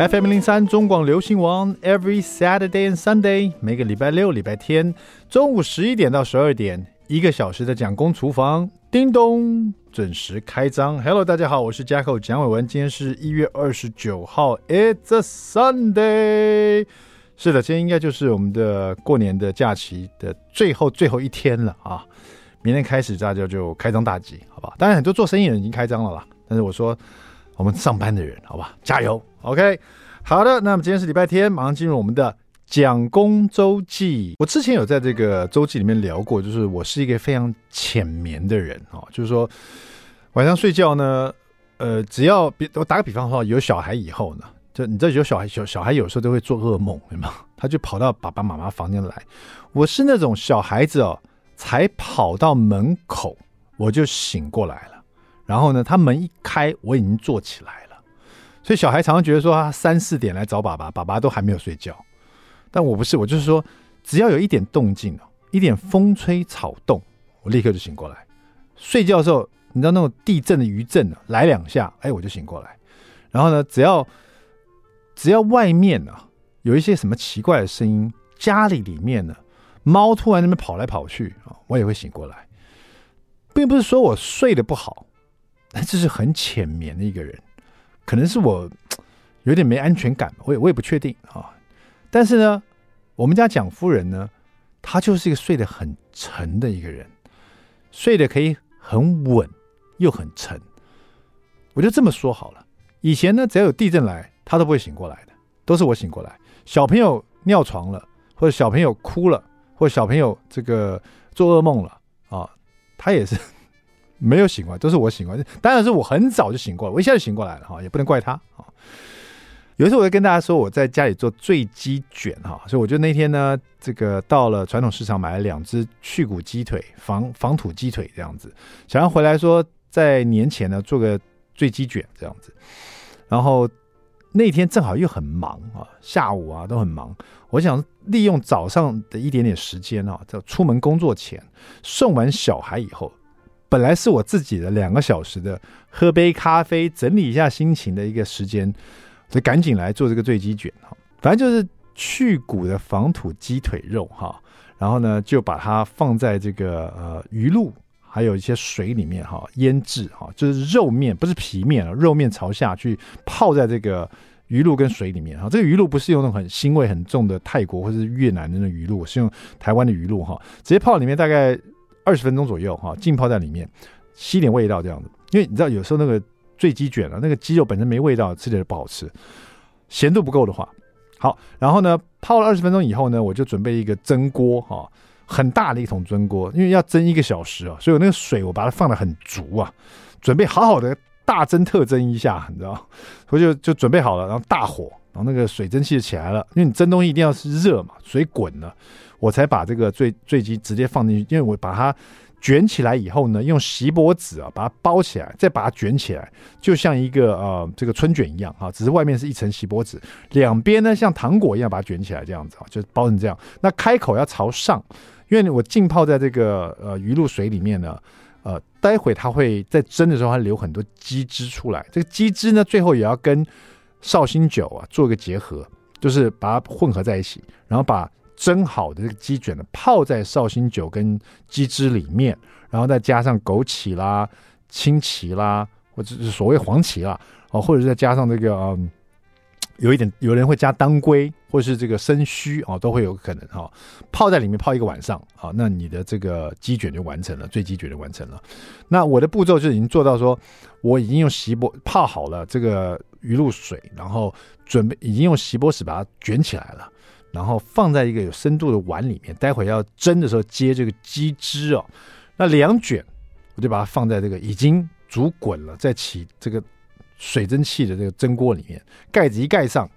FM 零三中广流行王，Every Saturday and Sunday，每个礼拜六、礼拜天中午十一点到十二点，一个小时的蒋公厨房，叮咚，准时开张。Hello，大家好，我是 Jacko 蒋伟文，今天是一月二十九号，It's a Sunday。是的，今天应该就是我们的过年的假期的最后最后一天了啊！明天开始大家就开张大吉，好吧？当然，很多做生意人已经开张了啦，但是我说。我们上班的人，好吧，加油，OK，好的。那么今天是礼拜天，马上进入我们的蒋公周记。我之前有在这个周记里面聊过，就是我是一个非常浅眠的人啊，就是说晚上睡觉呢，呃，只要比我打个比方说，有小孩以后呢，就你知道有小孩，小小孩有时候都会做噩梦，对吗？他就跑到爸爸妈妈房间来。我是那种小孩子哦，才跑到门口我就醒过来了。然后呢，他门一开，我已经坐起来了。所以小孩常常觉得说，他三四点来找爸爸，爸爸都还没有睡觉。但我不是，我就是说，只要有一点动静哦，一点风吹草动，我立刻就醒过来。睡觉的时候，你知道那种地震的余震来两下，哎，我就醒过来。然后呢，只要只要外面呢有一些什么奇怪的声音，家里里面呢猫突然那边跑来跑去啊，我也会醒过来，并不是说我睡得不好。这是很浅眠的一个人，可能是我有点没安全感，我也我也不确定啊。但是呢，我们家蒋夫人呢，她就是一个睡得很沉的一个人，睡得可以很稳又很沉。我就这么说好了。以前呢，只要有地震来，她都不会醒过来的，都是我醒过来。小朋友尿床了，或者小朋友哭了，或者小朋友这个做噩梦了啊，她也是。没有醒过来，都是我醒过来。当然是我很早就醒过来，我一下就醒过来了哈，也不能怪他啊。有一次我就跟大家说，我在家里做醉鸡卷哈，所以我就那天呢，这个到了传统市场买了两只去骨鸡腿，防防土鸡腿这样子，想要回来说在年前呢做个醉鸡卷这样子。然后那天正好又很忙啊，下午啊都很忙，我想利用早上的一点点时间啊，在出门工作前送完小孩以后。本来是我自己的两个小时的喝杯咖啡、整理一下心情的一个时间，就赶紧来做这个醉鸡卷哈。反正就是去骨的防土鸡腿肉哈，然后呢就把它放在这个呃鱼露还有一些水里面哈腌制哈，就是肉面不是皮面啊，肉面朝下去泡在这个鱼露跟水里面哈。这个鱼露不是用那种很腥味很重的泰国或者是越南的那种鱼露，是用台湾的鱼露哈，直接泡里面大概。二十分钟左右哈，浸泡在里面，吸点味道这样子。因为你知道，有时候那个醉鸡卷啊，那个鸡肉本身没味道，吃起来不好吃。咸度不够的话，好，然后呢，泡了二十分钟以后呢，我就准备一个蒸锅哈，很大的一桶蒸锅，因为要蒸一个小时啊，所以我那个水我把它放得很足啊，准备好好的大蒸特蒸一下，你知道，我就就准备好了，然后大火，然后那个水蒸气就起来了，因为你蒸东西一定要是热嘛，水滚了。我才把这个醉醉鸡直接放进去，因为我把它卷起来以后呢，用锡箔纸啊把它包起来，再把它卷起来，就像一个呃这个春卷一样啊，只是外面是一层锡箔纸，两边呢像糖果一样把它卷起来，这样子啊，就包成这样。那开口要朝上，因为我浸泡在这个呃鱼露水里面呢，呃，待会它会在蒸的时候它流很多鸡汁出来，这个鸡汁呢最后也要跟绍兴酒啊做一个结合，就是把它混合在一起，然后把。蒸好的这个鸡卷呢，泡在绍兴酒跟鸡汁里面，然后再加上枸杞啦、青芪啦，或者是所谓黄芪啦，哦，或者再加上这个嗯，有一点有人会加当归或是这个生须哦，都会有可能哈、哦，泡在里面泡一个晚上啊、那你的这个鸡卷就完成了，醉鸡卷就完成了。那我的步骤就已经做到说，我已经用锡箔泡好了这个鱼露水，然后准备已经用锡箔纸把它卷起来了。然后放在一个有深度的碗里面，待会要蒸的时候接这个鸡汁哦。那两卷，我就把它放在这个已经煮滚了、在起这个水蒸气的这个蒸锅里面，盖子一盖上，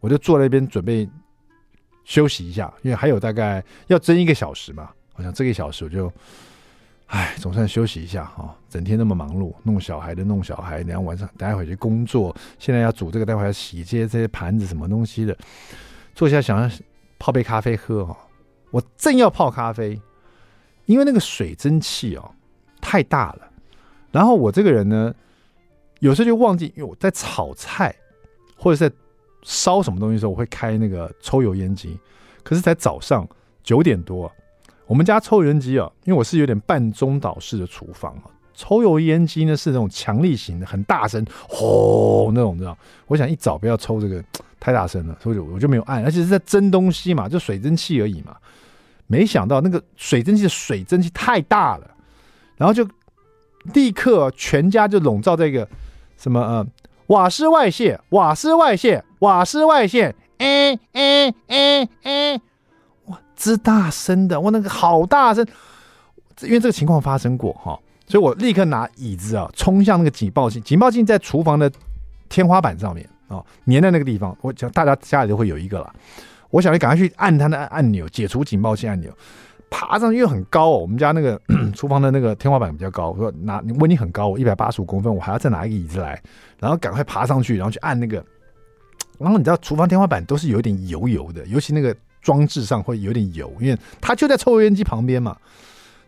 我就坐在那边准备休息一下，因为还有大概要蒸一个小时嘛。我想这个小时我就，哎，总算休息一下哈、哦。整天那么忙碌，弄小孩的弄小孩，然后晚上待会去工作，现在要煮这个，待会要洗这些这些盘子什么东西的。坐下想要泡杯咖啡喝哦，我正要泡咖啡，因为那个水蒸气哦太大了，然后我这个人呢，有时候就忘记，因为我在炒菜或者在烧什么东西的时候，我会开那个抽油烟机。可是才早上九点多，我们家抽油烟机啊，因为我是有点半中岛式的厨房啊，抽油烟机呢是那种强力型的，很大声，轰那种，知道？我想一早不要抽这个太大声了，所以我就没有按，而且是在蒸东西嘛，就水蒸气而已嘛。没想到那个水蒸气的水蒸气太大了，然后就立刻全家就笼罩在一个什么呃。瓦斯外泄，瓦斯外泄，瓦斯外泄，哎哎哎哎，哇，之大声的，哇，那个好大声，因为这个情况发生过哈，所以我立刻拿椅子啊冲向那个警报器，警报器在厨房的天花板上面啊，粘在那个地方，我想大家家里都会有一个了，我想你赶快去按它的按钮，解除警报器按钮。爬上去又很高哦，我们家那个 厨房的那个天花板比较高，我说拿问你很高，我一百八十五公分，我还要再拿一个椅子来，然后赶快爬上去，然后去按那个，然后你知道厨房天花板都是有点油油的，尤其那个装置上会有点油，因为它就在抽油烟机旁边嘛，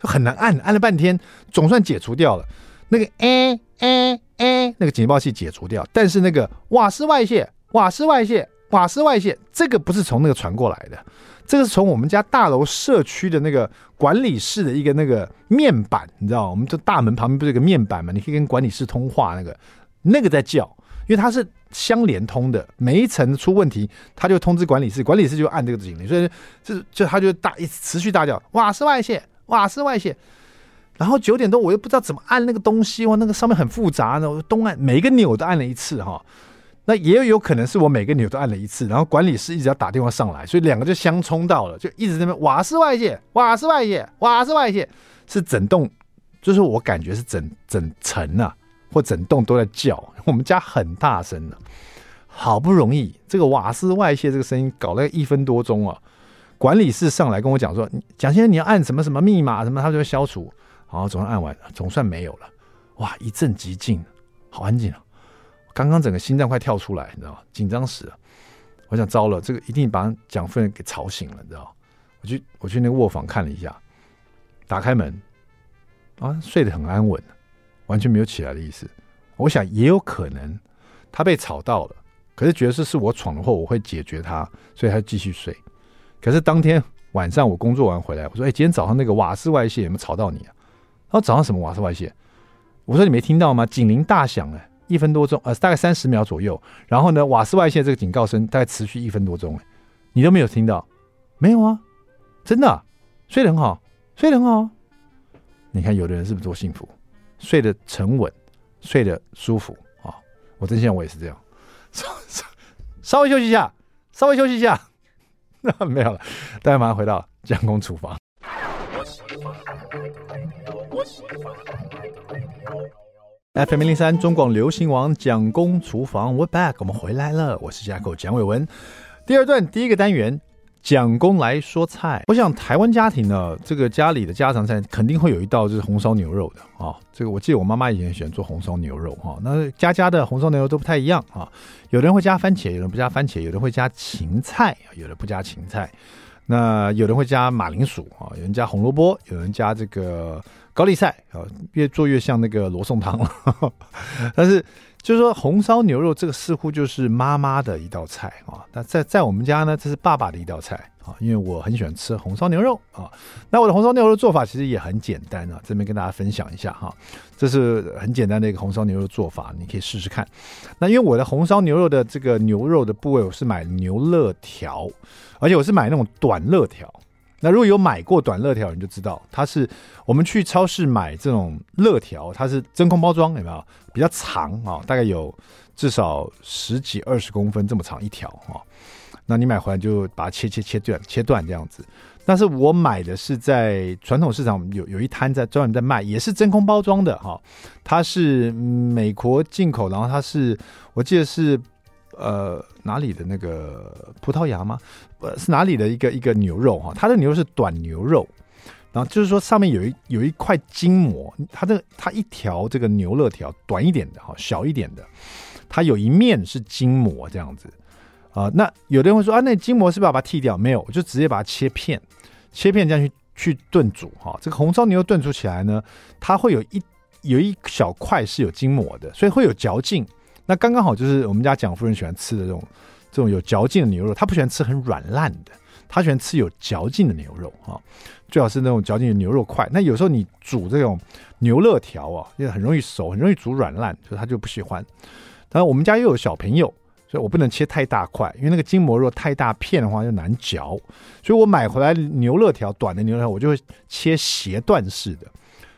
就很难按，按了半天总算解除掉了，那个哎哎哎，那个警报器解除掉，但是那个瓦斯外泄，瓦斯外泄，瓦斯外泄，这个不是从那个传过来的。这个是从我们家大楼社区的那个管理室的一个那个面板，你知道，我们这大门旁边不是有个面板吗？你可以跟管理室通话，那个那个在叫，因为它是相连通的，每一层出问题，它就通知管理室，管理室就按这个警铃，所以就就它就大一持续大叫，瓦斯外泄，瓦斯外泄。然后九点多我又不知道怎么按那个东西，哇，那个上面很复杂的，我东按每一个钮都按了一次哈。那也有可能是我每个钮都按了一次，然后管理室一直要打电话上来，所以两个就相冲到了，就一直在那边瓦斯外泄，瓦斯外泄，瓦斯外泄，是整栋，就是我感觉是整整层啊，或整栋都在叫。我们家很大声的，好不容易这个瓦斯外泄这个声音搞了一分多钟啊，管理室上来跟我讲说，蒋先生你要按什么什么密码什么，他就会消除，好，总算按完了，总算没有了，哇，一阵寂静，好安静啊。刚刚整个心脏快跳出来，你知道吗？紧张死了！我想糟了，这个一定把蒋夫人给吵醒了，你知道吗？我去我去那个卧房看了一下，打开门，啊，睡得很安稳，完全没有起来的意思。我想也有可能他被吵到了，可是觉得是是我闯的祸，我会解决他，所以他继续睡。可是当天晚上我工作完回来，我说：“哎，今天早上那个瓦斯外泄有没有吵到你啊？”他说：“早上什么瓦斯外泄？”我说：“你没听到吗？警铃大响哎。”一分多钟，呃，大概三十秒左右。然后呢，瓦斯外泄这个警告声大概持续一分多钟，你都没有听到？没有啊，真的，睡得很好，睡得很好。你看，有的人是不是多幸福？睡得沉稳，睡得舒服啊！我真想我也是这样。稍稍稍微休息一下，稍微休息一下。那 没有了，大家马上回到蒋公厨房。FM 零三中广流行王蒋公厨房，We're back，我们回来了。我是架构蒋伟文。第二段第一个单元，蒋公来说菜。我想台湾家庭呢，这个家里的家常菜肯定会有一道就是红烧牛肉的啊、这个我记得我妈妈以前喜欢做红烧牛肉哈、那家家的红烧牛肉都不太一样啊、哦。有人会加番茄，有人不加番茄，有人会加芹菜，有的不加芹菜。那有人会加马铃薯啊、有人加红萝卜，有人加这个。高丽菜啊，越做越像那个罗宋汤了。但是，就是说红烧牛肉这个似乎就是妈妈的一道菜啊。那在在我们家呢，这是爸爸的一道菜啊。因为我很喜欢吃红烧牛肉啊。那我的红烧牛肉做法其实也很简单啊，这边跟大家分享一下哈。这是很简单的一个红烧牛肉做法，你可以试试看。那因为我的红烧牛肉的这个牛肉的部位，我是买牛肋条，而且我是买那种短肋条。那如果有买过短肋条，你就知道它是我们去超市买这种肋条，它是真空包装，有没有？比较长啊、大概有至少十几二十公分这么长一条啊、那你买回来就把它切切切断切断这样子。但是我买的是在传统市场有有一摊在专门在卖，也是真空包装的哈、它是美国进口，然后它是我记得是。呃，哪里的那个葡萄牙吗？呃，是哪里的一个一个牛肉哈？它的牛肉是短牛肉，然后就是说上面有一有一块筋膜，它这它一条这个牛肋条短一点的哈，小一点的，它有一面是筋膜这样子啊、那有的人会说啊，那筋膜是不是要把它剃掉？没有，我就直接把它切片，切片这样去去炖煮哈。这个红烧牛肉炖煮起来呢，它会有一有一小块是有筋膜的，所以会有嚼劲。那刚刚好就是我们家蒋夫人喜欢吃的这种这种有嚼劲的牛肉，他不喜欢吃很软烂的，他喜欢吃有嚼劲的牛肉啊，最好是那种嚼劲的牛肉块。那有时候你煮这种牛肉条啊，因为很容易熟，很容易煮软烂，所以他就不喜欢。但，我们家又有小朋友，所以我不能切太大块，因为那个筋膜肉太大片的话就难嚼。所以我买回来牛肉条短的牛肉条，我就会切斜段式的。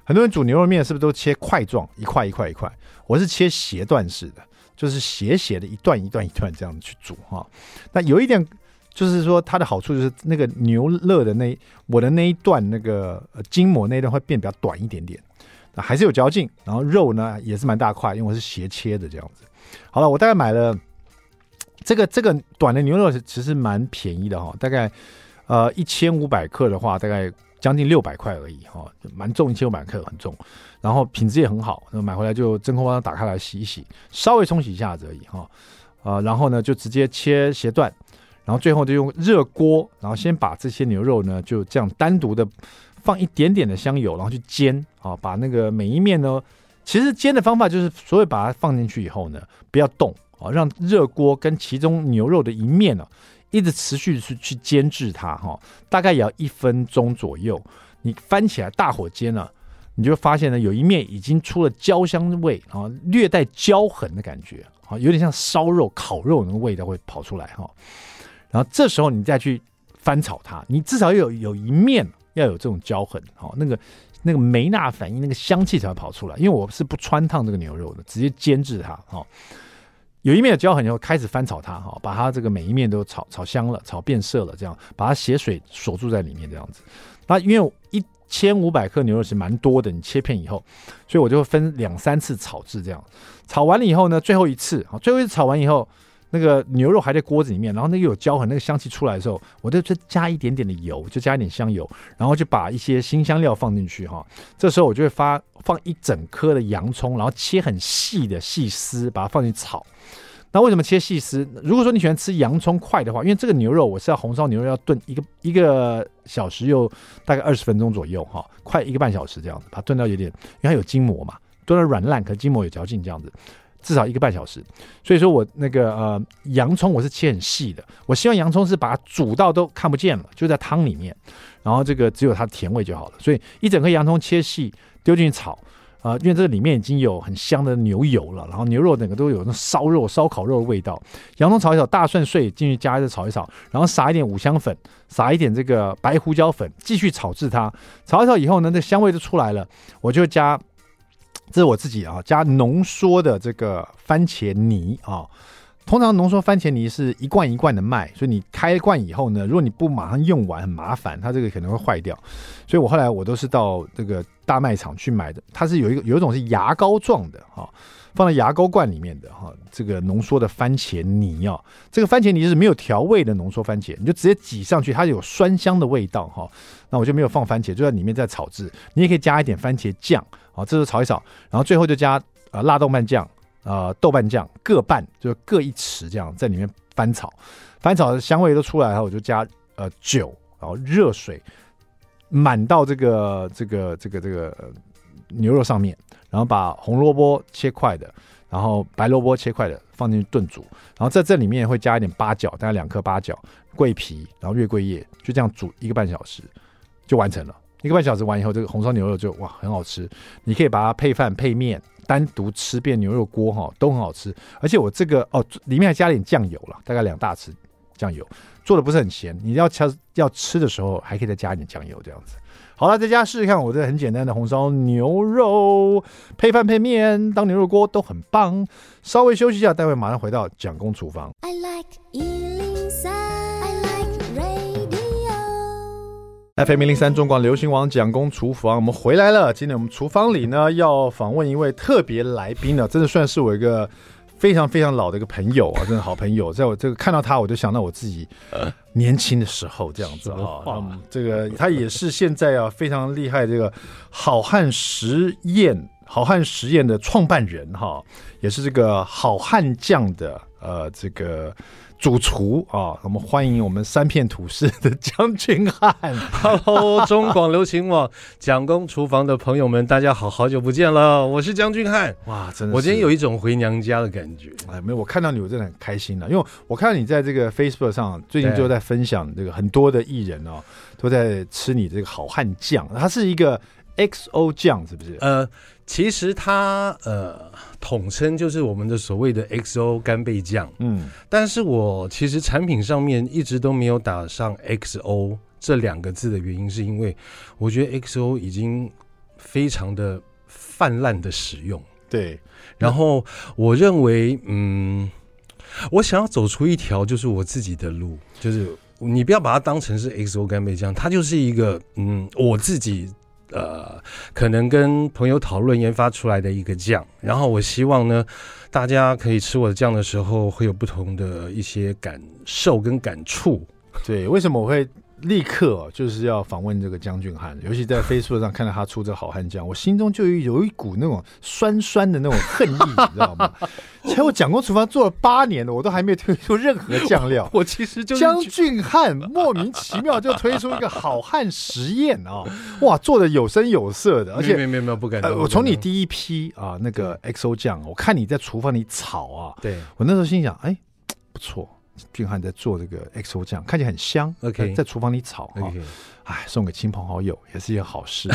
很多人煮牛肉面是不是都切块状，一块一块一块？我是切斜段式的，就是斜斜的一段一段一段这样子去煮哈。那有一点就是说，它的好处就是那个牛肋的那我的那一段那个筋膜那一段会变比较短一点点，还是有嚼劲。然后肉呢也是蛮大块，因为我是斜切的这样子。好了，我大概买了这个这个短的牛肉其实蛮便宜的哈，大概呃一千五百克的话，大概。将近六百块而已哈，蛮重，一千五百克很重，然后品质也很好。那买回来就真空包装打开来洗一洗，稍微冲洗一下子而已哈。啊，然后呢就直接切斜段，然后最后就用热锅，然后先把这些牛肉呢就这样单独的放一点点的香油，然后去煎啊，把那个每一面呢，其实煎的方法就是所谓把它放进去以后呢，不要动啊，让热锅跟其中牛肉的一面呢。一直持续去去煎制它哈，大概也要一分钟左右。你翻起来大火煎了，你就发现呢，有一面已经出了焦香味啊，略带焦痕的感觉啊，有点像烧肉、烤肉那个味道会跑出来哈。然后这时候你再去翻炒它，你至少有有一面要有这种焦痕哈，那个那个梅纳反应，那个香气才会跑出来。因为我是不穿烫这个牛肉的，直接煎制它哈。有一面的焦痕以后，开始翻炒它哈，把它这个每一面都炒炒香了，炒变色了，这样把它血水锁住在里面，这样子。那因为一千五百克牛肉是蛮多的，你切片以后，所以我就会分两三次炒制，这样炒完了以后呢，最后一次啊，最后一次炒完以后，那个牛肉还在锅子里面，然后那个有焦痕，那个香气出来的时候，我就再加一点点的油，就加一点香油，然后就把一些辛香料放进去哈。这时候我就会发放一整颗的洋葱，然后切很细的细丝，把它放进炒。那为什么切细丝？如果说你喜欢吃洋葱块的话，因为这个牛肉我是要红烧牛肉，要炖一个一个小时又大概二十分钟左右哈，快一个半小时这样子，把它炖到有点，因为它有筋膜嘛，炖到软烂，可筋膜有嚼劲这样子，至少一个半小时。所以说我那个呃洋葱我是切很细的，我希望洋葱是把它煮到都看不见了，就在汤里面，然后这个只有它的甜味就好了。所以一整颗洋葱切细丢进去炒。啊，因为这里面已经有很香的牛油了，然后牛肉整个都有那烧肉、烧烤肉的味道。洋葱炒一炒，大蒜碎进去加一炒一炒，然后撒一点五香粉，撒一点这个白胡椒粉，继续炒制它。炒一炒以后呢，那香味就出来了。我就加，这是我自己啊，加浓缩的这个番茄泥啊。通常浓缩番茄泥是一罐一罐的卖，所以你开罐以后呢，如果你不马上用完，很麻烦，它这个可能会坏掉。所以我后来我都是到这个大卖场去买的，它是有一个有一种是牙膏状的哈，放在牙膏罐里面的哈，这个浓缩的番茄泥啊，这个番茄泥是没有调味的浓缩番茄，你就直接挤上去，它有酸香的味道哈。那我就没有放番茄，就在里面在炒制，你也可以加一点番茄酱啊，这时候炒一炒，然后最后就加呃辣豆瓣酱。呃，豆瓣酱各半，就是各一匙这样在里面翻炒，翻炒的香味都出来后，我就加呃酒，然后热水满到这个这个这个这个牛肉上面，然后把红萝卜切块的，然后白萝卜切块的放进去炖煮，然后在这里面会加一点八角，大概两颗八角，桂皮，然后月桂叶，就这样煮一个半小时就完成了。一个半小时完以后，这个红烧牛肉就哇很好吃，你可以把它配饭配面。单独吃遍牛肉锅哈都很好吃，而且我这个哦里面还加点酱油了，大概两大匙酱油，做的不是很咸。你要吃要吃的时候还可以再加一点酱油这样子。好了，在家试试看我这很简单的红烧牛肉，配饭配面当牛肉锅都很棒。稍微休息一下，待会马上回到蒋公厨房。I like FM 零三中广流行网蒋公厨房，我们回来了。今天我们厨房里呢，要访问一位特别来宾呢，真的算是我一个非常非常老的一个朋友啊，真的好朋友。在我这个看到他，我就想到我自己年轻的时候这样子啊。嗯，这个他也是现在啊非常厉害这个好汉实验好汉实验的创办人哈，也是这个好汉酱的呃这个。主厨啊，我们欢迎我们三片土司的江俊汉。Hello，中广流行网蒋公厨房的朋友们，大家好，好久不见了，我是江俊汉。哇，真的，我今天有一种回娘家的感觉。哎，没有，我看到你，我真的很开心了，因为我看到你在这个 Facebook 上最近就在分享这个很多的艺人哦，都在吃你这个好汉酱，它是一个 XO 酱，是不是？呃。其实它呃统称就是我们的所谓的 XO 干贝酱，嗯，但是我其实产品上面一直都没有打上 XO 这两个字的原因，是因为我觉得 XO 已经非常的泛滥的使用，对。然后我认为，嗯，我想要走出一条就是我自己的路，就是你不要把它当成是 XO 干贝酱，它就是一个嗯我自己。呃，可能跟朋友讨论研发出来的一个酱，然后我希望呢，大家可以吃我的酱的时候会有不同的一些感受跟感触。对，为什么我会？立刻就是要访问这个江俊汉，尤其在 Facebook 上看到他出这好汉酱，我心中就有一股那种酸酸的那种恨意，你知道吗？其实我蒋公厨房做了八年了，我都还没有推出任何酱料。我其实就是江俊汉莫名其妙就推出一个好汉实验啊！哇，做的有声有色的，而且没有没有没有不敢。呃，我从你第一批啊那个 XO 酱，我看你在厨房里炒啊，对我那时候心想，哎，不错。俊汉在做这个 XO 酱，看起来很香。OK，在厨房里炒哈，哎送给亲朋好友也是一件好事。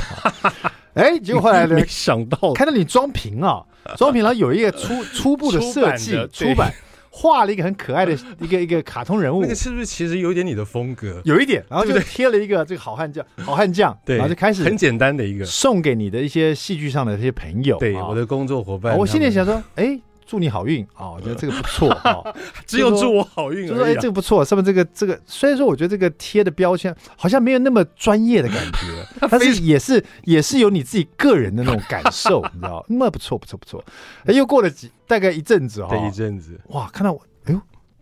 哎，结果后来呢？没想到看到你装瓶啊，装瓶，然后有一个初 初步的设计，出版画了一个很可爱的 一个一个卡通人物。那个是不是其实有点你的风格？有一点，然后就贴了一个这个好汉酱，好汉酱，对，然后就开始很简单的一个送给你的一些戏剧上的这些朋友，对，我的工作伙伴。我心里想说，哎。祝你好运啊！我觉得这个不错啊，只有祝我好运。就说哎，这个不错。上面这个这个，虽然说我觉得这个贴的标签好像没有那么专业的感觉，但是也是也是有你自己个人的那种感受，你知道？那不错不错不错。哎，又过了几大概一阵子哈，一阵子哇，看到我哎呦，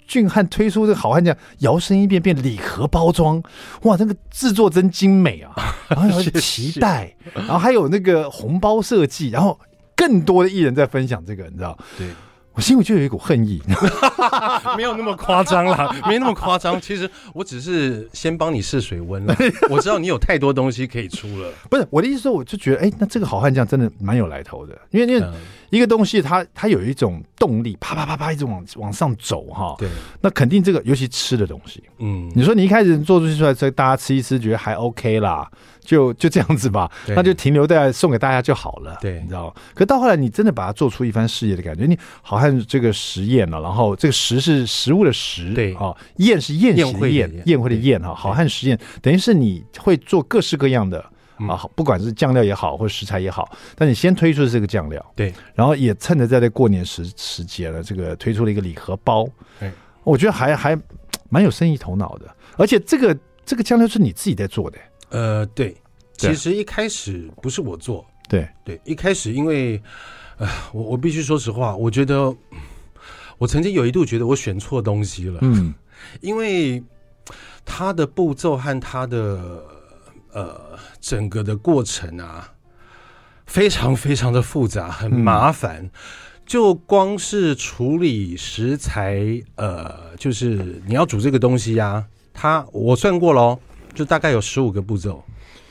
俊汉推出这个好汉酱，摇身一变变礼盒包装，哇，那个制作真精美啊！然后有脐带，然后还有那个红包设计，然后。更多的艺人在分享这个，你知道？对，我心里就有一股恨意，没有那么夸张啦，没那么夸张。其实我只是先帮你试水温了。我知道你有太多东西可以出了，不是我的意思说，我就觉得，哎，那这个好汉将真的蛮有来头的，因为因为一个东西它它有一种动力，啪啪啪啪一直往往上走哈。对，那肯定这个尤其吃的东西，嗯，你说你一开始做出去出来，这大家吃一吃，觉得还 OK 啦。就就这样子吧，那就停留在送给大家就好了。对，你知道吗？可到后来，你真的把它做出一番事业的感觉，你好汉这个实验了，然后这个食是食物的食，对啊，宴是宴席的宴，宴会的宴哈。好汉实验等于是你会做各式各样的啊，不管是酱料也好，或者食材也好，但你先推出的这个酱料，对，然后也趁着在这过年时时节了，这个推出了一个礼盒包，对，我觉得还还蛮有生意头脑的，而且这个这个酱料是你自己在做的。呃，对，其实一开始不是我做，对。对，一开始因为，呃，我我必须说实话，我觉得我曾经有一度觉得我选错东西了，嗯，因为它的步骤和它的呃整个的过程啊，非常非常的复杂，很麻烦，就光是处理食材，呃，就是你要煮这个东西呀、啊，它我算过喽。就大概有十五个步骤，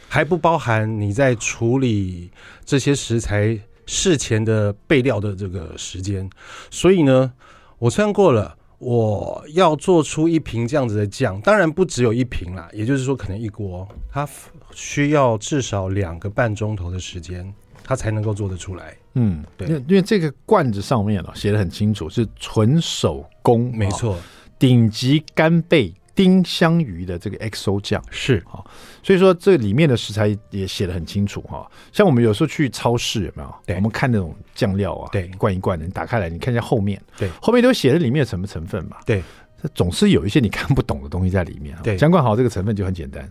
还不包含你在处理这些食材事前的备料的这个时间。所以呢，我算过了，我要做出一瓶这样子的酱，当然不只有一瓶啦，也就是说，可能一锅它需要至少两个半钟头的时间，它才能够做得出来。嗯，对，因为这个罐子上面啊写的很清楚，是纯手工，没错，顶级干贝。丁香鱼的这个 XO 酱是啊，所以说这里面的食材也写的很清楚哈。像我们有时候去超市有没有？对，我们看那种酱料啊，对，一罐一罐的，你打开来，你看一下后面，对，后面都写了里面有什么成分嘛？对，这总是有一些你看不懂的东西在里面。对，姜冠豪这个成分就很简单，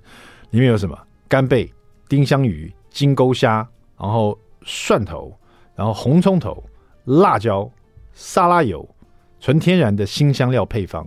里面有什么？干贝、丁香鱼、金钩虾，然后蒜头，然后红葱头、辣椒、沙拉油，纯天然的新香料配方。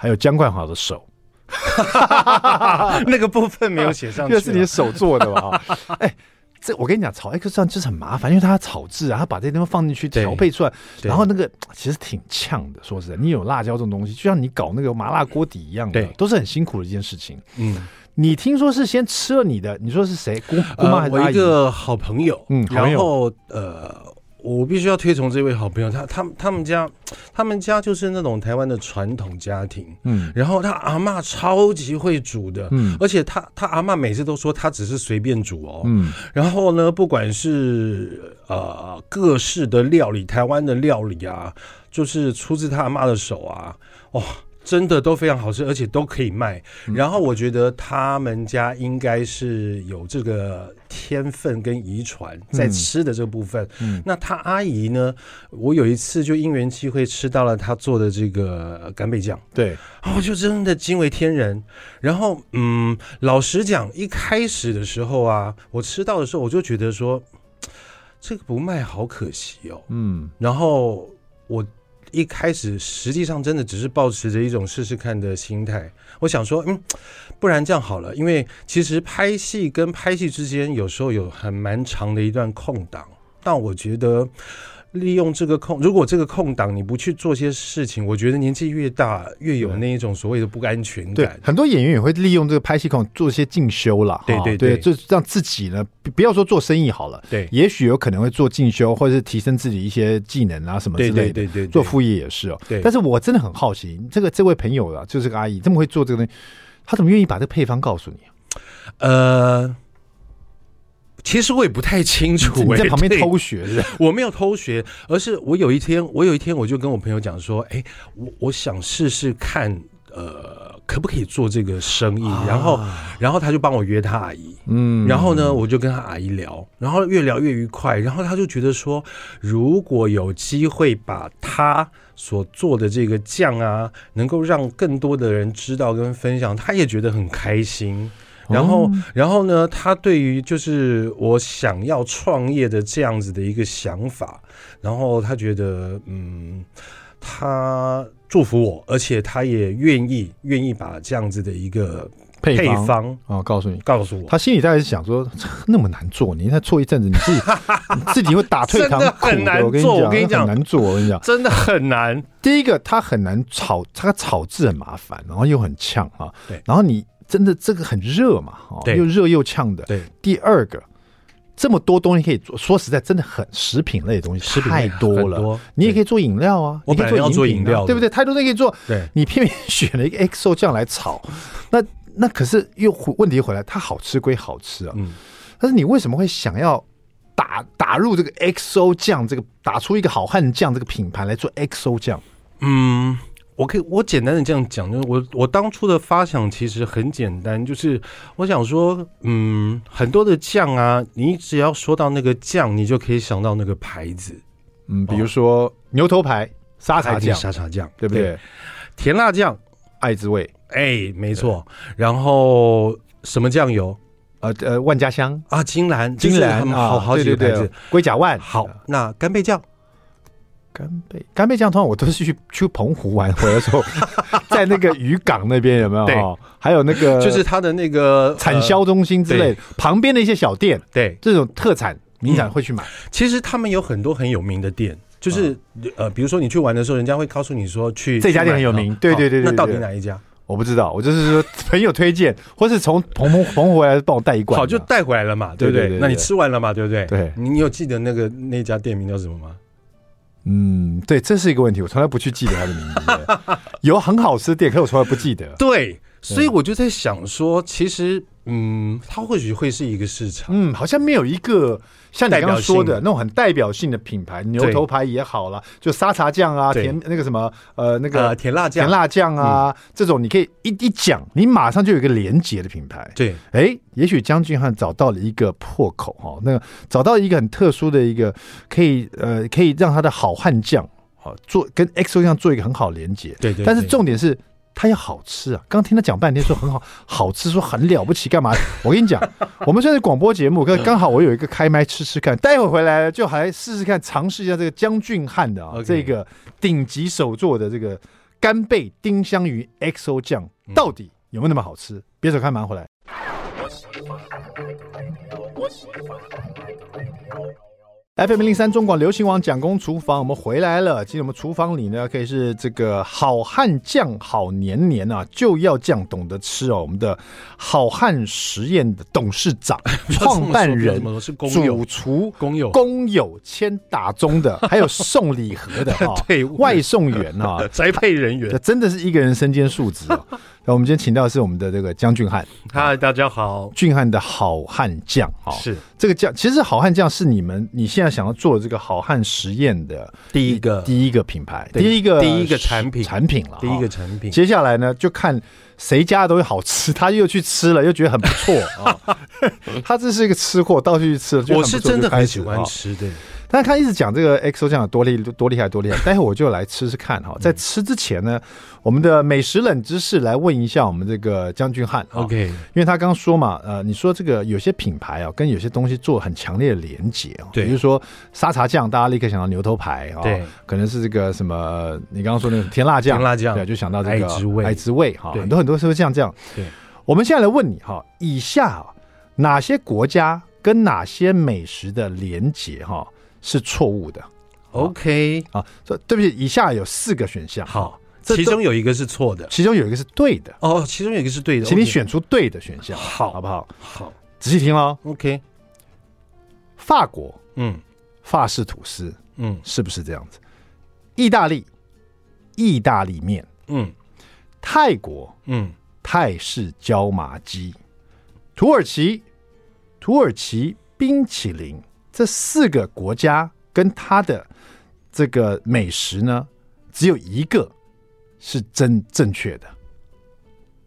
还有姜冠豪的手，那个部分没有写上去，这是你手做的吧？哎，这我跟你讲，炒 XO 酱就是很麻烦，因为它炒制啊，它把这些东西放进去调配出来，然后那个其实挺呛的。说实在，你有辣椒这种东西，就像你搞那个麻辣锅底一样的，都是很辛苦的一件事情。嗯，你听说是先吃了你的，你说是谁？姑姑妈还是？我一个好朋友，嗯，然后呃。我必须要推崇这位好朋友，他他他们家，他们家就是那种台湾的传统家庭，嗯，然后他阿嬷超级会煮的，嗯，而且他他阿嬷每次都说他只是随便煮哦，嗯，然后呢，不管是呃各式的料理，台湾的料理啊，就是出自他阿妈的手啊，哇。真的都非常好吃，而且都可以卖。然后我觉得他们家应该是有这个天分跟遗传在吃的这个部分。嗯，那他阿姨呢？我有一次就因缘机会吃到了他做的这个干贝酱，对，我就真的惊为天人。然后，嗯，老实讲，一开始的时候啊，我吃到的时候我就觉得说，这个不卖好可惜哦。嗯，然后我。一开始实际上真的只是抱持着一种试试看的心态，我想说，嗯，不然这样好了，因为其实拍戏跟拍戏之间有时候有很蛮长的一段空档，但我觉得。利用这个空，如果这个空档你不去做些事情，我觉得年纪越大越有那一种所谓的不安全感。对，很多演员也会利用这个拍戏空做一些进修了。对对对，就让自己呢，不要说做生意好了，对，也许有可能会做进修，或者是提升自己一些技能啊什么之类的。对对对，做副业也是哦。对，但是我真的很好奇，这个这位朋友啊，就是这个阿姨这么会做这个东西，她怎么愿意把这个配方告诉你？呃。其实我也不太清楚，欸，你在旁边偷学？我没有偷学，而是我有一天，我有一天我就跟我朋友讲说，哎，我我想试试看，呃，可不可以做这个生意？啊、然后，然后他就帮我约他阿姨，嗯，然后呢，我就跟他阿姨聊，然后越聊越愉快，然后他就觉得说，如果有机会把他所做的这个酱啊，能够让更多的人知道跟分享，他也觉得很开心。然后，然后呢，他对于就是我想要创业的这样子的一个想法，然后他觉得，嗯，他祝福我，而且他也愿意愿意把这样子的一个配方啊、告诉你，告诉我，他心里大概是想说，那么难做，你再做一阵子，你自己 你自己会打退堂鼓的。很难做，我跟你讲，很难做，我跟你讲，真的很难。第一个，它很难炒，它炒制很麻烦，然后又很呛啊。对，然后你。真的这个很热嘛？哦，又热又呛的。对，第二个，这么多东西可以做，说实在，真的很食品类的东西太多了。你也可以做饮料啊，我本来要做饮料，对不对？太多东西可以做。对，你偏偏选了一个 XO 酱来炒，那那可是又问题回来，它好吃归好吃啊，嗯，但是你为什么会想要打打入这个 XO 酱，这个打出一个好汉酱这个品牌来做 XO 酱？嗯。我可以，我简单的这样讲，就是我我当初的发想其实很简单，就是我想说，嗯，很多的酱啊，你只要说到那个酱，你就可以想到那个牌子，嗯，比如说、哦、牛头牌沙茶酱，沙茶酱，对不对？对甜辣酱，爱滋味，哎，没错。然后什么酱油？呃呃，万家香啊，金兰，金兰，好好几个牌子，龟甲万。好，那干贝酱。干贝干贝酱，通常我都是去去澎湖玩回来的时候，在那个渔港那边有没有？对，还有那个就是它的那个产销中心之类的，旁边的一些小店，对这种特产，民众会去买。其实他们有很多很有名的店，就是呃，比如说你去玩的时候，人家会告诉你说去这家店很有名。对对对对，那到底哪一家？我不知道，我就是说 朋友推荐，或是从澎澎澎湖回来帮我带一罐，好就带回来了嘛，对不对？那你吃完了嘛，对不对？对，你有记得那个那家店名叫什么吗？嗯，对，这是一个问题，我从来不去记得他的名字。有很好吃的店，可我从来不记得。对，所以我就在想说，其实。嗯，它或许会是一个市场。嗯，好像没有一个像你刚刚说的那种很代表性的品牌，牛头牌也好了，就沙茶酱啊，甜那个什么呃那个甜辣酱、甜辣酱啊，这种你可以一一讲，你马上就有一个连结的品牌。对，哎，也许江俊汉找到了一个破口哈，那个找到一个很特殊的一个可以呃可以让他的好汉酱好做跟 XO 酱做一个很好连结。对对，但是重点是。它也好吃啊！刚听他讲半天，说很好，好吃，说很了不起，干嘛？我跟你讲，我们现在广播节目，刚刚好我有一个开麦吃吃看，待会回来就还试试看，尝试一下这个江俊汉的啊，这个顶级手作的这个干贝丁香鱼 XO 酱，到底有没有那么好吃？别走开，马上回来。FM 零三中广流行网蒋公厨房，我们回来了。今天我们厨房里呢，可以是这个好汉酱好年年啊，就要酱懂得吃哦。我们的好汉实验的董事长、创办人、主厨、工友、工友签打钟的，还有送礼盒的啊，对外送员啊，宅配人员，这真的是一个人身兼数职啊。那我们今天请到的是我们的这个江俊汉，嗨，大家好，俊汉的好汉酱啊，是这个酱，其实好汉酱是你们你现在想要做的这个好汉实验的第一个第一个品牌，第一个第一个产品产品了，第一个产品。接下来呢，就看谁家的东西好吃，他又去吃了，又觉得很不错啊。他这是一个吃货，到处去吃了，我是真的很喜欢吃的。但是他一直讲这个 XO 酱有多厉多厉害多厉害，待会我就来吃吃看哈。在吃之前呢，我们的美食冷知识来问一下我们这个将军汉。OK，因为他刚刚说嘛，呃，你说这个有些品牌啊，跟有些东西做很强烈的连结啊，对，比如说沙茶酱，大家立刻想到牛头牌啊，对，可能是这个什么，你刚刚说那个甜辣酱，甜辣酱，对，就想到这个爱之味，爱之味哈，很多很多时候像这样。对，我们现在来问你哈，以下哪些国家跟哪些美食的连结哈？是错误的，OK。啊，这对不起，以下有四个选项，好，其中有一个是错的，其中有一个是对的，哦，其中有一个是对的，请你选出对的选项，好，好不好？好，仔细听哦，OK，法国，嗯，法式吐司，嗯，是不是这样子？意大利，意大利面，嗯，泰国，嗯，泰式椒麻鸡，土耳其，土耳其冰淇淋。这四个国家跟它的这个美食呢，只有一个是真正确的，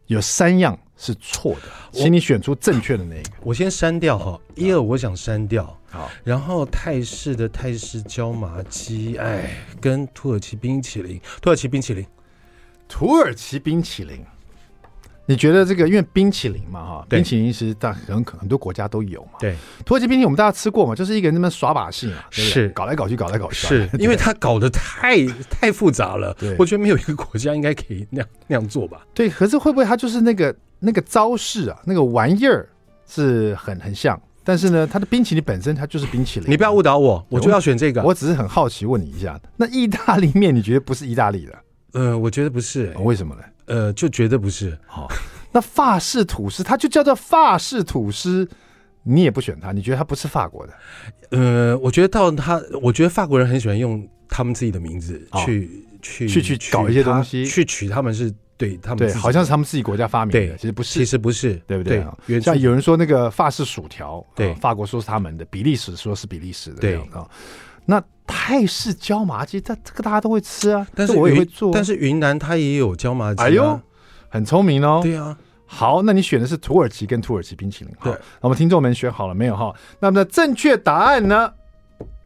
有三样是错的，请你选出正确的那一个。我先删掉哈，一二我想删掉。好，然后泰式的泰式椒麻鸡，哎，跟土耳其冰淇淋，土耳其冰淇淋，土耳其冰淇淋。你觉得这个，因为冰淇淋嘛，哈，冰淇淋其实大很很多国家都有嘛。对，土耳其冰淇淋我们大家吃过嘛，就是一个人那么耍把戏嘛，是搞来搞去，搞来搞去。是因为他搞得太 太复杂了，我觉得没有一个国家应该可以那样那样做吧。对，可是会不会他就是那个那个招式啊，那个玩意儿是很很像，但是呢，它的冰淇淋本身它就是冰淇淋。你不要误导我，我就要选这个。我只是很好奇问你一下，那意大利面你觉得不是意大利的？呃，我觉得不是，为什么呢？呃，就绝对不是。好。那法式吐司，它就叫做法式吐司，你也不选它，你觉得它不是法国的？呃，我觉得到他，我觉得法国人很喜欢用他们自己的名字去、哦、去去去搞一些东西，去取他们是对他们对，好像是他们自己国家发明的，其实不是，其实不是，对不对？对，像有人说那个法式薯条，对，法国说是他们的，比利时说是比利时的，对啊。那泰式椒麻鸡，这这个大家都会吃啊，但是我也会做，但是云南它也有椒麻鸡、啊，哎呦。很聪明哦，对啊，好，那你选的是土耳其跟土耳其冰淇淋，对，那我们听众们选好了没有哈？那么正确答案呢？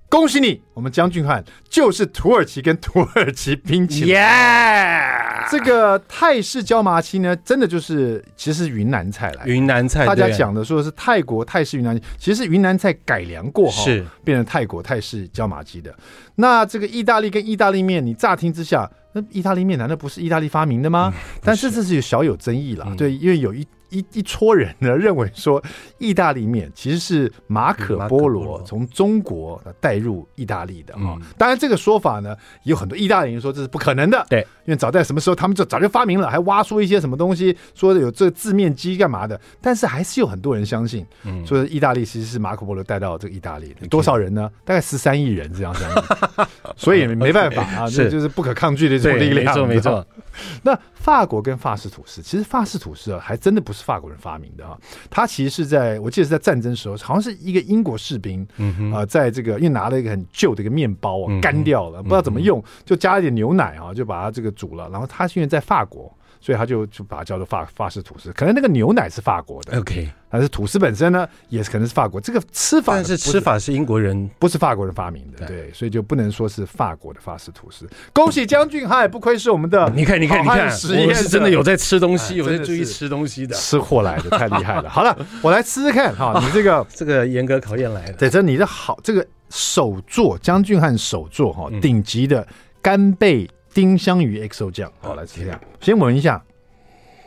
恭喜你，我们江俊汉就是土耳其跟土耳其冰淇淋，耶、yeah!！这个泰式椒麻鸡呢，真的就是其实是云南菜来，云南菜，大家讲的说是泰国泰式云南，其实是云南菜改良过哈，是变成泰国泰式椒麻鸡的。那这个意大利跟意大利面，你乍听之下。那意大利面难道不是意大利发明的吗？嗯、但是这是有小有争议了，嗯、对，因为有一一一撮人呢认为说，意大利面其实是马可波罗从中国带入意大利的啊、嗯。当然这个说法呢，有很多意大利人说这是不可能的，对，因为早在什么时候他们就早就发明了，还挖出一些什么东西说有这个字面机干嘛的。但是还是有很多人相信，嗯，说意大利其实是马可波罗带到这个意大利的。多少人呢？大概十三亿人这样相信，所以没办法啊，这就是不可抗拒的。对，没错没错。那法国跟法式吐司，其实法式吐司啊，还真的不是法国人发明的哈。它其实是在我记得是在战争时候，好像是一个英国士兵，嗯啊、呃，在这个因为拿了一个很旧的一个面包啊，干掉了，不知道怎么用，就加了一点牛奶啊，就把它这个煮了。然后他因为在法国。所以他就就把它叫做法法式吐司，可能那个牛奶是法国的，OK，但是吐司本身呢，也是可能是法国。这个吃法，但是吃法是英国人，不是法国人发明的，对，所以就不能说是法国的法式吐司。恭喜将军，嗨，不愧是我们的，你看，你看，你看，我是真的有在吃东西，有在注意吃东西的，吃货来的，太厉害了。好了，我来吃吃看哈，你这个这个严格考验来的，对，这你的好，这个手作江俊汉手作哈，顶级的干贝丁香鱼 XO 酱，好来吃一下，先闻一下。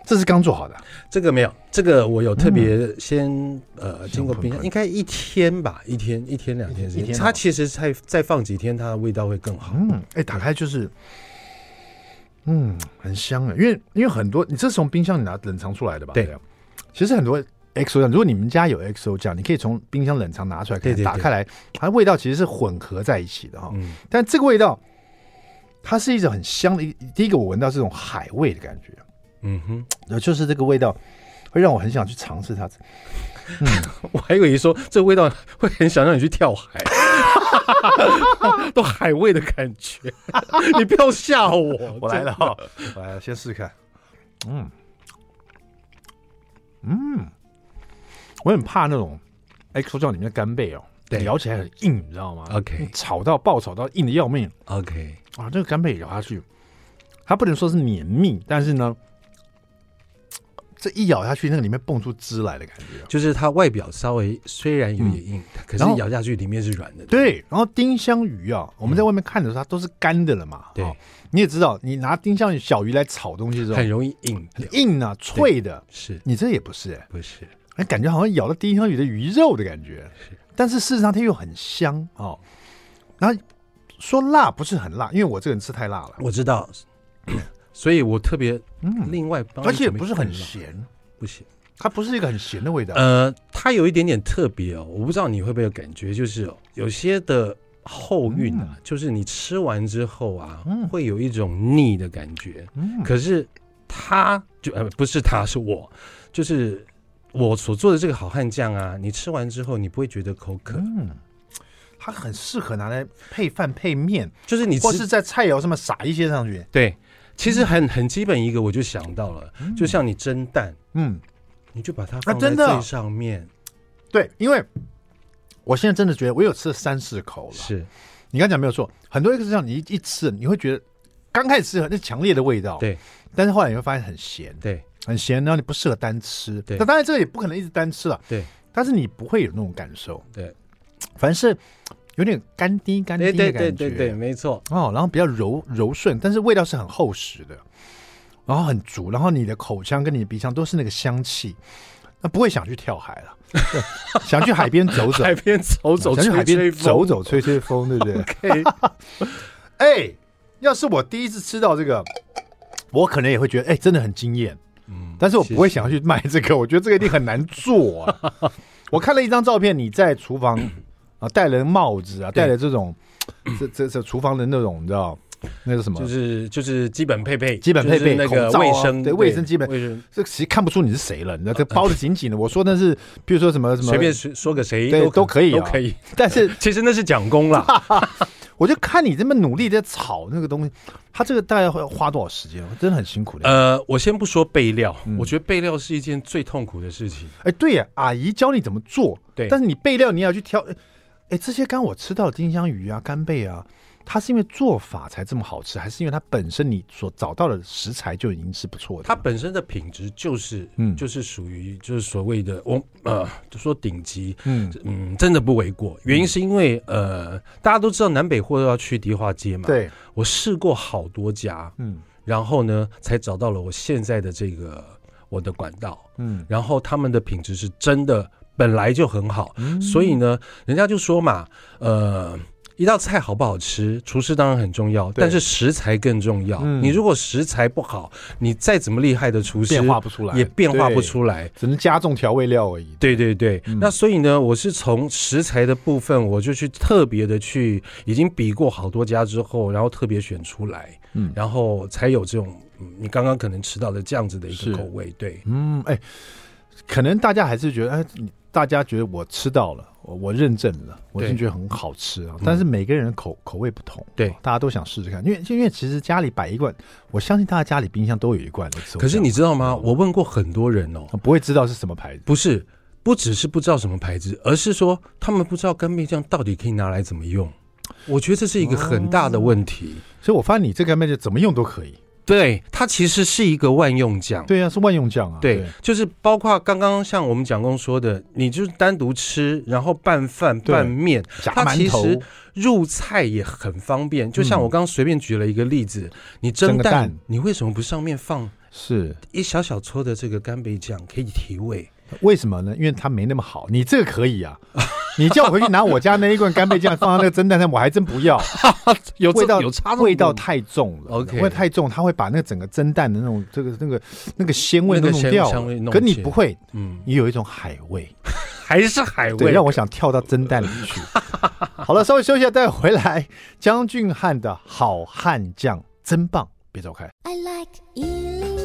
这是刚做好的，这个没有，这个我有特别先、嗯、呃经过冰箱，应该一天吧，一天一天两天时间，它其实再再放几天，它的味道会更好。嗯，哎，打开就是，嗯，很香啊，因为因为很多你这是从冰箱里拿冷藏出来的吧？对，其实很多 XO 酱，如果你们家有 XO 酱，你可以从冰箱冷藏拿出来，可以打开来，它的味道其实是混合在一起的哈。嗯，但这个味道，它是一种很香的，一第一个我闻到这种海味的感觉。嗯哼，呃，就是这个味道会让我很想去尝试它。嗯，我还以为说这个味道会很想让你去跳海，都海味的感觉。你不要吓我，我来了哈，我来了，先试试看。嗯嗯，我很怕那种 XO 酱里面的干贝哦，对，咬起来很硬，你知道吗？OK，炒到爆炒到硬的要命。OK，啊，这个干贝咬下去，它不能说是绵密，但是呢。这一咬下去，那个里面蹦出汁来的感觉，就是它外表稍微虽然有点硬，嗯、可是咬下去里面是软的。对，然后丁香鱼啊，我们在外面看的时候它都是干的了嘛。对、哦，你也知道，你拿丁香鱼小鱼来炒东西的时候，很容易硬，很硬啊，脆的。是你这也不是、欸，不是，哎，感觉好像咬了丁香鱼的鱼肉的感觉。是，但是事实上它又很香哦。然后说辣不是很辣，因为我这个人吃太辣了。我知道。所以我特别嗯另外帮，而且不是很咸，不咸，它不是一个很咸的味道。呃，它有一点点特别哦，我不知道你会不会有感觉，就是有些的后韵啊，就是你吃完之后啊，会有一种腻的感觉。可是它就呃不是它，是我，就是我所做的这个好汉酱啊，你吃完之后你不会觉得口渴。嗯，它很适合拿来配饭配面，就是你或是在菜肴上面撒一些上去。对。其实很很基本一个，我就想到了，嗯、就像你蒸蛋，嗯，你就把它放在最上面，啊、对，因为我现在真的觉得我有吃了三四口了。是，你刚讲没有错，很多一个是这样，你一一吃，你会觉得刚开始吃那强烈的味道，对，但是后来你会发现很咸，对，很咸，然后你不适合单吃，对，那当然这个也不可能一直单吃了，对，但是你不会有那种感受，对，凡是。有点干滴干滴的感觉，对对对对，没错哦。然后比较柔柔顺，但是味道是很厚实的，然后很足，然后你的口腔跟你的鼻腔都是那个香气，那不会想去跳海了，想去海边走走，海边走走，想去海边走走吹吹风，对不对？OK。哎，要是我第一次吃到这个，我可能也会觉得哎，真的很惊艳，嗯，但是我不会想要去卖这个，我觉得这个一定很难做啊。我看了一张照片，你在厨房。啊，戴了帽子啊，戴了这种，这这这厨房的那种，你知道，那个什么，就是就是基本配备，基本配备，那个卫生，对卫生基本卫生，这其实看不出你是谁了，你知道，这包的紧紧的。我说那是，比如说什么什么，随便说说个谁，都，都可以，都可以。但是 其实那是讲工了。我就看你这么努力在炒那个东西，他这个大概会花多少时间？真的很辛苦的。呃，我先不说备料，我觉得备料是一件最痛苦的事情。哎，对呀，阿姨教你怎么做，对，但是你备料你要去挑。哎，这些刚我吃到的丁香鱼啊、干贝啊，它是因为做法才这么好吃，还是因为它本身你所找到的食材就已经是不错的？它本身的品质就是，嗯，就是属于就是所谓的我呃，就说顶级，嗯嗯，真的不为过。原因是因为呃，大家都知道南北货都要去迪化街嘛，对，我试过好多家，嗯，然后呢，才找到了我现在的这个我的管道，嗯，然后他们的品质是真的。本来就很好，嗯、所以呢，人家就说嘛，呃，一道菜好不好吃，厨师当然很重要，但是食材更重要。嗯、你如果食材不好，你再怎么厉害的厨师，变化不出来，也变化不出来，只能加重调味料而已。对对对，嗯、那所以呢，我是从食材的部分，我就去特别的去，已经比过好多家之后，然后特别选出来，嗯，然后才有这种，你刚刚可能吃到的这样子的一个口味。对，嗯，哎，可能大家还是觉得，哎，你。大家觉得我吃到了，我我认证了，我真觉得很好吃啊！但是每个人口口味不同，对，大家都想试试看，因为因为其实家里摆一罐，我相信大家家里冰箱都有一罐。可是你知道吗？我问过很多人哦，不会知道是什么牌子。不是，不只是不知道什么牌子，而是说他们不知道干贝酱到底可以拿来怎么用。我觉得这是一个很大的问题。所以我发现你这个干贝酱怎么用都可以。对，它其实是一个万用酱。对啊，是万用酱啊。对，就是包括刚刚像我们蒋工说的，你就是单独吃，然后拌饭、拌面，它其实入菜也很方便。就像我刚刚随便举了一个例子，你蒸蛋，你为什么不上面放是一小小撮的这个干贝酱可以提味。为什么呢？因为它没那么好。你这个可以啊，你叫我回去拿我家那一罐干贝酱放到那个蒸蛋上，我还真不要。有味道有差，味道太重了。OK，味道太重，它会把那个整个蒸蛋的那种这个那个那个鲜味都弄掉。可你不会，嗯，你有一种海味，还是海味，对，让我想跳到蒸蛋里去。好了，稍微休息一下，待会回来。江俊汉的好汉酱真棒，别走开。I like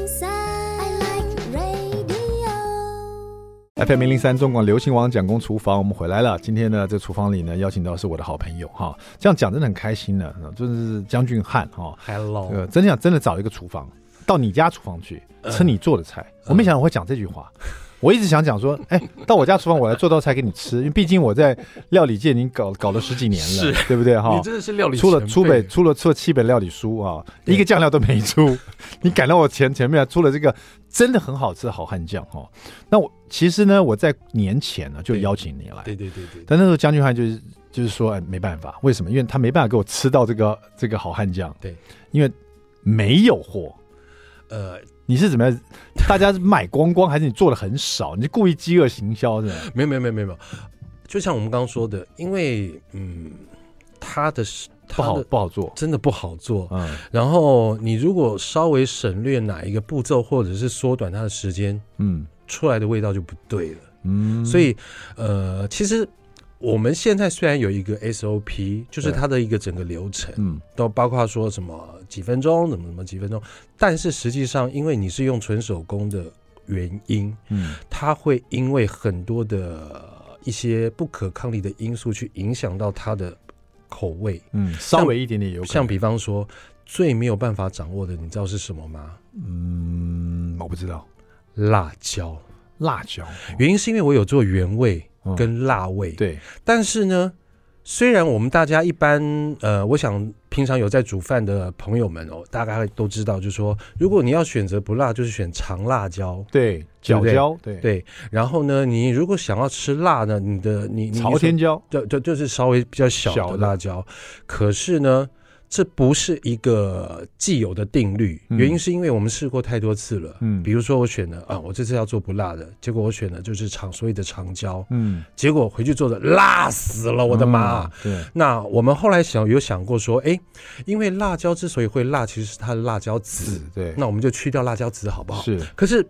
FM 零零三中广流行王蒋公厨房，我们回来了。今天呢，在厨房里呢，邀请到是我的好朋友哈，这样讲真的很开心的，就是江俊汉哈。Hello，呃，真想真的找一个厨房，到你家厨房去吃你做的菜。Uh, 我没想到我会讲这句话。Uh. 我一直想讲说，哎，到我家厨房，我来做道菜给你吃，因为毕竟我在料理界已经搞搞了十几年了，是对不对？哈，你真的是料理出了出本出了出了七本料理书啊，一个酱料都没出，你赶到我前前面出了这个真的很好吃的好汉酱哈。那我其实呢，我在年前呢就邀请你来，对对对对，但那时候江俊汉就是就是说，哎，没办法，为什么？因为他没办法给我吃到这个这个好汉酱，对，因为没有货，呃。你是怎么样？大家是买光光，还是你做的很少？你是故意饥饿行销是吧？没有没有没有没有，就像我们刚刚说的，因为嗯，他的不好不好做，真的不好做。嗯，然后你如果稍微省略哪一个步骤，或者是缩短它的时间，嗯，出来的味道就不对了。嗯，所以呃，其实。我们现在虽然有一个 SOP，就是它的一个整个流程，嗯，都包括说什么几分钟，怎么怎么几分钟，但是实际上，因为你是用纯手工的原因，嗯，它会因为很多的一些不可抗力的因素去影响到它的口味，嗯，稍微一点点有，像比方说最没有办法掌握的，你知道是什么吗？嗯，我不知道，辣椒，辣椒，原因是因为我有做原味。跟辣味、嗯、对，但是呢，虽然我们大家一般呃，我想平常有在煮饭的朋友们哦，大概都知道，就是说，如果你要选择不辣，就是选长辣椒，对，角椒，对对。然后呢，你如果想要吃辣呢，你的你你朝天椒，对对，就是稍微比较小的辣椒。可是呢。这不是一个既有的定律，原因是因为我们试过太多次了。嗯，比如说我选了啊，我这次要做不辣的，结果我选的就是长所谓的长椒，嗯，结果回去做的辣死了，我的妈！对，那我们后来想有想过说，哎，因为辣椒之所以会辣，其实是它的辣椒籽，对，那我们就去掉辣椒籽好不好？是，可是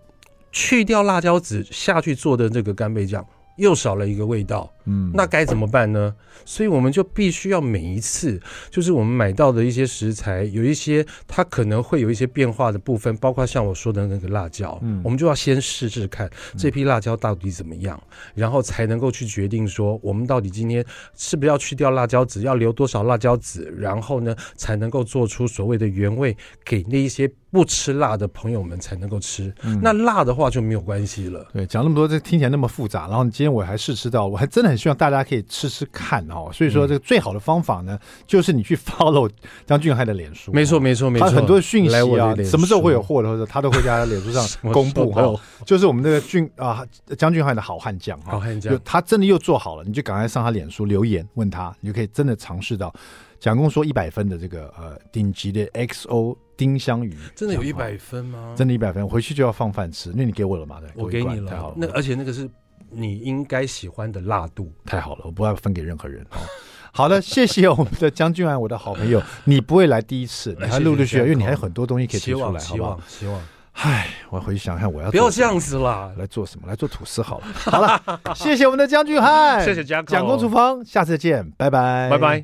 去掉辣椒籽下去做的这个干贝酱。又少了一个味道，嗯，那该怎么办呢？所以我们就必须要每一次，就是我们买到的一些食材，有一些它可能会有一些变化的部分，包括像我说的那个辣椒，嗯，我们就要先试试看这批辣椒到底怎么样，然后才能够去决定说我们到底今天是不是要去掉辣椒籽，要留多少辣椒籽，然后呢才能够做出所谓的原味给那一些。不吃辣的朋友们才能够吃，嗯，那辣的话就没有关系了。对，讲那么多，这听起来那么复杂。然后今天我还试吃到，我还真的很希望大家可以吃吃看哦。所以说，这个最好的方法呢，就是你去 follow 张俊汉的脸书。没错，没错，没错。他很多讯息啊，什么时候会有货的，或者他都会在脸书上 公布哈。就是我们这个俊啊，江俊汉的好汉酱，好汉酱，他真的又做好了，你就赶快上他脸书留言问他，你就可以真的尝试到。蒋公说一百分的这个呃顶级的 XO 丁香鱼，真的有一百分吗？真的一百分，回去就要放饭吃，因为你给我了嘛，对，我给你了，太好了。那而且那个是你应该喜欢的辣度，太好了，我不要分给任何人。好的，谢谢我们的江俊汉，我的好朋友，你不会来第一次，你还陆陆续续，因为你还有很多东西可以提出来，好不好？希望。唉，我回去想想，我要不要这样子啦？来做什么？来做吐司好了。好了，谢谢我们的江俊汉，谢谢蒋蒋公厨房，下次见，拜拜，拜拜。